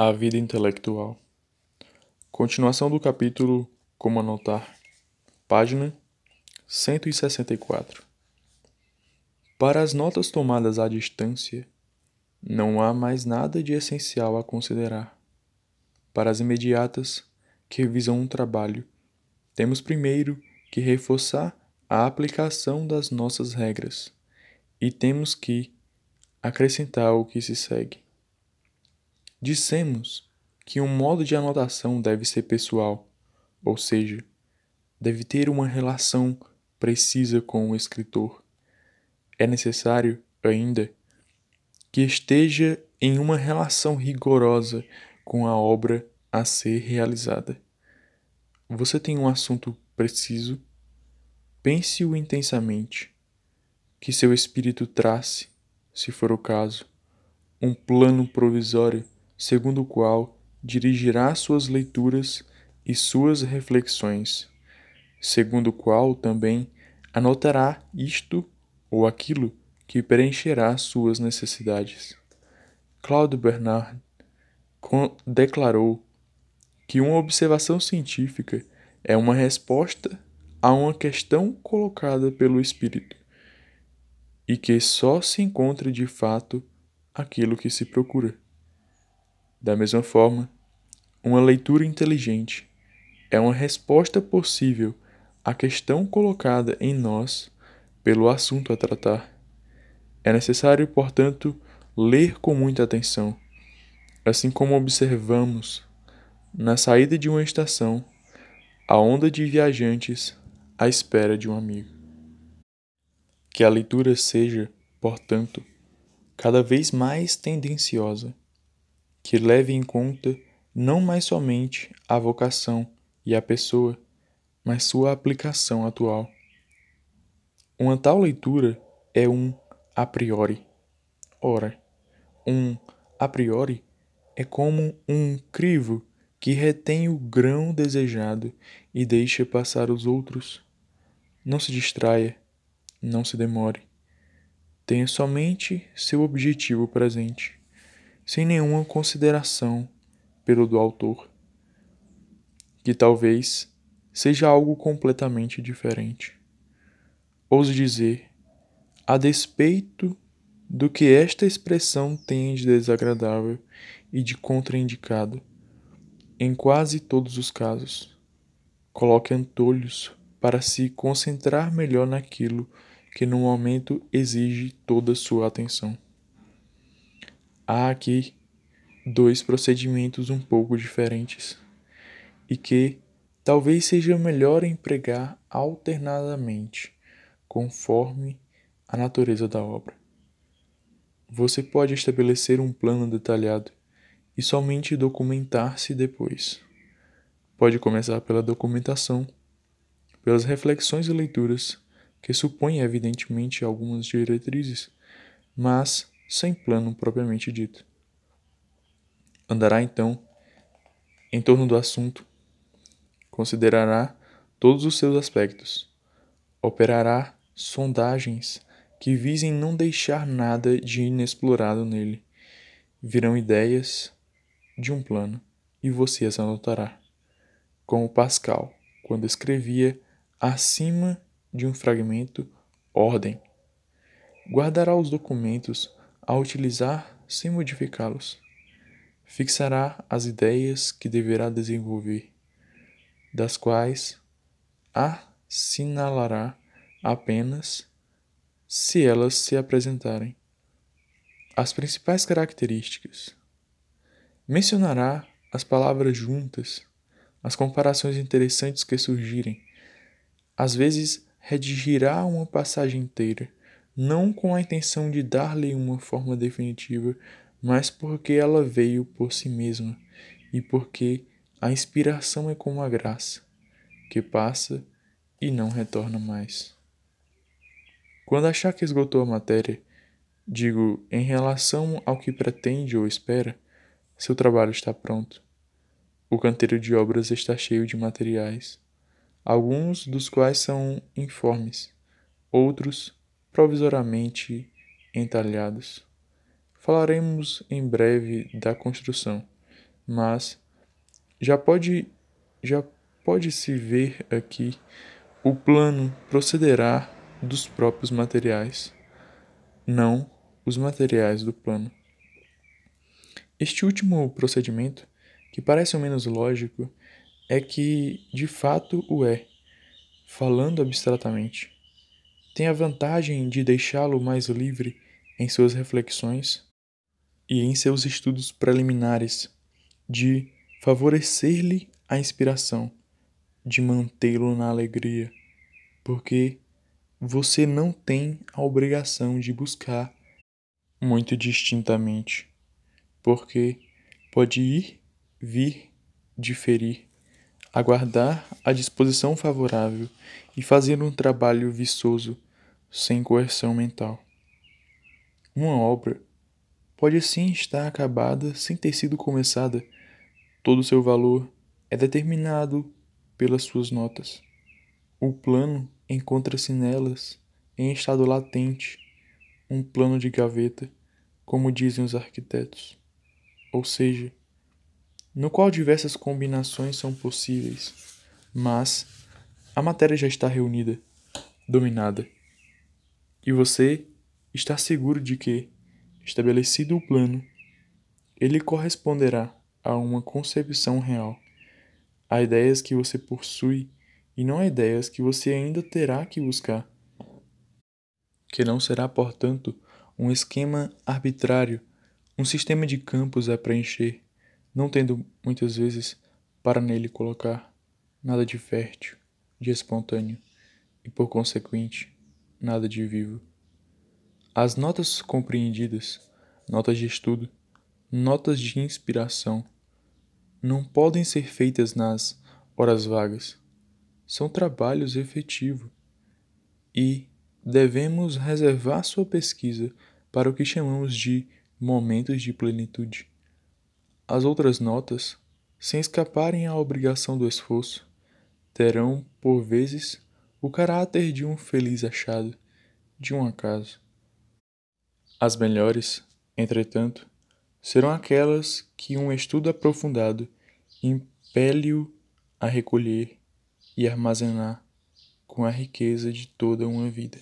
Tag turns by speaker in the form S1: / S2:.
S1: A vida intelectual. Continuação do capítulo Como anotar. Página 164. Para as notas tomadas à distância, não há mais nada de essencial a considerar. Para as imediatas, que visam um trabalho, temos primeiro que reforçar a aplicação das nossas regras e temos que acrescentar o que se segue. Dissemos que um modo de anotação deve ser pessoal, ou seja, deve ter uma relação precisa com o escritor. É necessário, ainda, que esteja em uma relação rigorosa com a obra a ser realizada. Você tem um assunto preciso? Pense-o intensamente. Que seu espírito trace, se for o caso, um plano provisório segundo o qual dirigirá suas leituras e suas reflexões, segundo o qual também anotará isto ou aquilo que preencherá suas necessidades. Claude Bernard declarou que uma observação científica é uma resposta a uma questão colocada pelo espírito e que só se encontra de fato aquilo que se procura. Da mesma forma, uma leitura inteligente é uma resposta possível à questão colocada em nós pelo assunto a tratar. É necessário, portanto, ler com muita atenção, assim como observamos na saída de uma estação a onda de viajantes à espera de um amigo. Que a leitura seja, portanto, cada vez mais tendenciosa, que leve em conta não mais somente a vocação e a pessoa, mas sua aplicação atual. Uma tal leitura é um a priori. Ora, um a priori é como um crivo que retém o grão desejado e deixa passar os outros. Não se distraia, não se demore. Tenha somente seu objetivo presente, sem nenhuma consideração pelo do autor, que talvez seja algo completamente diferente. Ouso dizer, a despeito do que esta expressão tem de desagradável e de contraindicado, em quase todos os casos. Coloque antolhos para se concentrar melhor naquilo que no momento exige toda sua atenção. Há aqui dois procedimentos um pouco diferentes e que talvez seja melhor empregar alternadamente, conforme a natureza da obra. Você pode estabelecer um plano detalhado e somente documentar-se depois. Pode começar pela documentação, pelas reflexões e leituras, que supõem evidentemente algumas diretrizes, mas sem plano propriamente dito. Andará então em torno do assunto, considerará todos os seus aspectos, operará sondagens que visem não deixar nada de inexplorado nele. Virão ideias, de um plano e você as anotará. Como Pascal, quando escrevia acima de um fragmento ordem. Guardará os documentos a utilizar sem modificá-los. Fixará as ideias que deverá desenvolver, das quais assinalará apenas se elas se apresentarem. As principais características Mencionará as palavras juntas, as comparações interessantes que surgirem. Às vezes, redigirá uma passagem inteira, não com a intenção de dar-lhe uma forma definitiva, mas porque ela veio por si mesma e porque a inspiração é como a graça, que passa e não retorna mais. Quando achar que esgotou a matéria, digo em relação ao que pretende ou espera, seu trabalho está pronto. O canteiro de obras está cheio de materiais, alguns dos quais são informes, outros provisoriamente entalhados. Falaremos em breve da construção, mas já pode já pode se ver aqui o plano procederá dos próprios materiais, não os materiais do plano. Este último procedimento, que parece o menos lógico, é que de fato o é, falando abstratamente. Tem a vantagem de deixá-lo mais livre em suas reflexões e em seus estudos preliminares, de favorecer-lhe a inspiração, de mantê-lo na alegria, porque você não tem a obrigação de buscar muito distintamente, porque pode ir, vir, diferir, aguardar a disposição favorável e fazer um trabalho viçoso sem coerção mental. Uma obra pode sim estar acabada sem ter sido começada. Todo o seu valor é determinado pelas suas notas. O plano encontra-se nelas em estado latente, um plano de gaveta, como dizem os arquitetos, ou seja, no qual diversas combinações são possíveis, mas a matéria já está reunida, dominada. E você está seguro de que, estabelecido o plano, ele corresponderá a uma concepção real Há ideias que você possui e não há ideias que você ainda terá que buscar. Que não será, portanto, um esquema arbitrário, um sistema de campos a preencher, não tendo muitas vezes para nele colocar nada de fértil, de espontâneo e, por consequente, nada de vivo. As notas compreendidas, notas de estudo, notas de inspiração, não podem ser feitas nas horas vagas. São trabalhos efetivos e devemos reservar sua pesquisa para o que chamamos de momentos de plenitude. As outras notas, sem escaparem à obrigação do esforço, terão, por vezes, o caráter de um feliz achado, de um acaso. As melhores, entretanto, serão aquelas que um estudo aprofundado impele-o a recolher e armazenar com a riqueza de toda uma vida.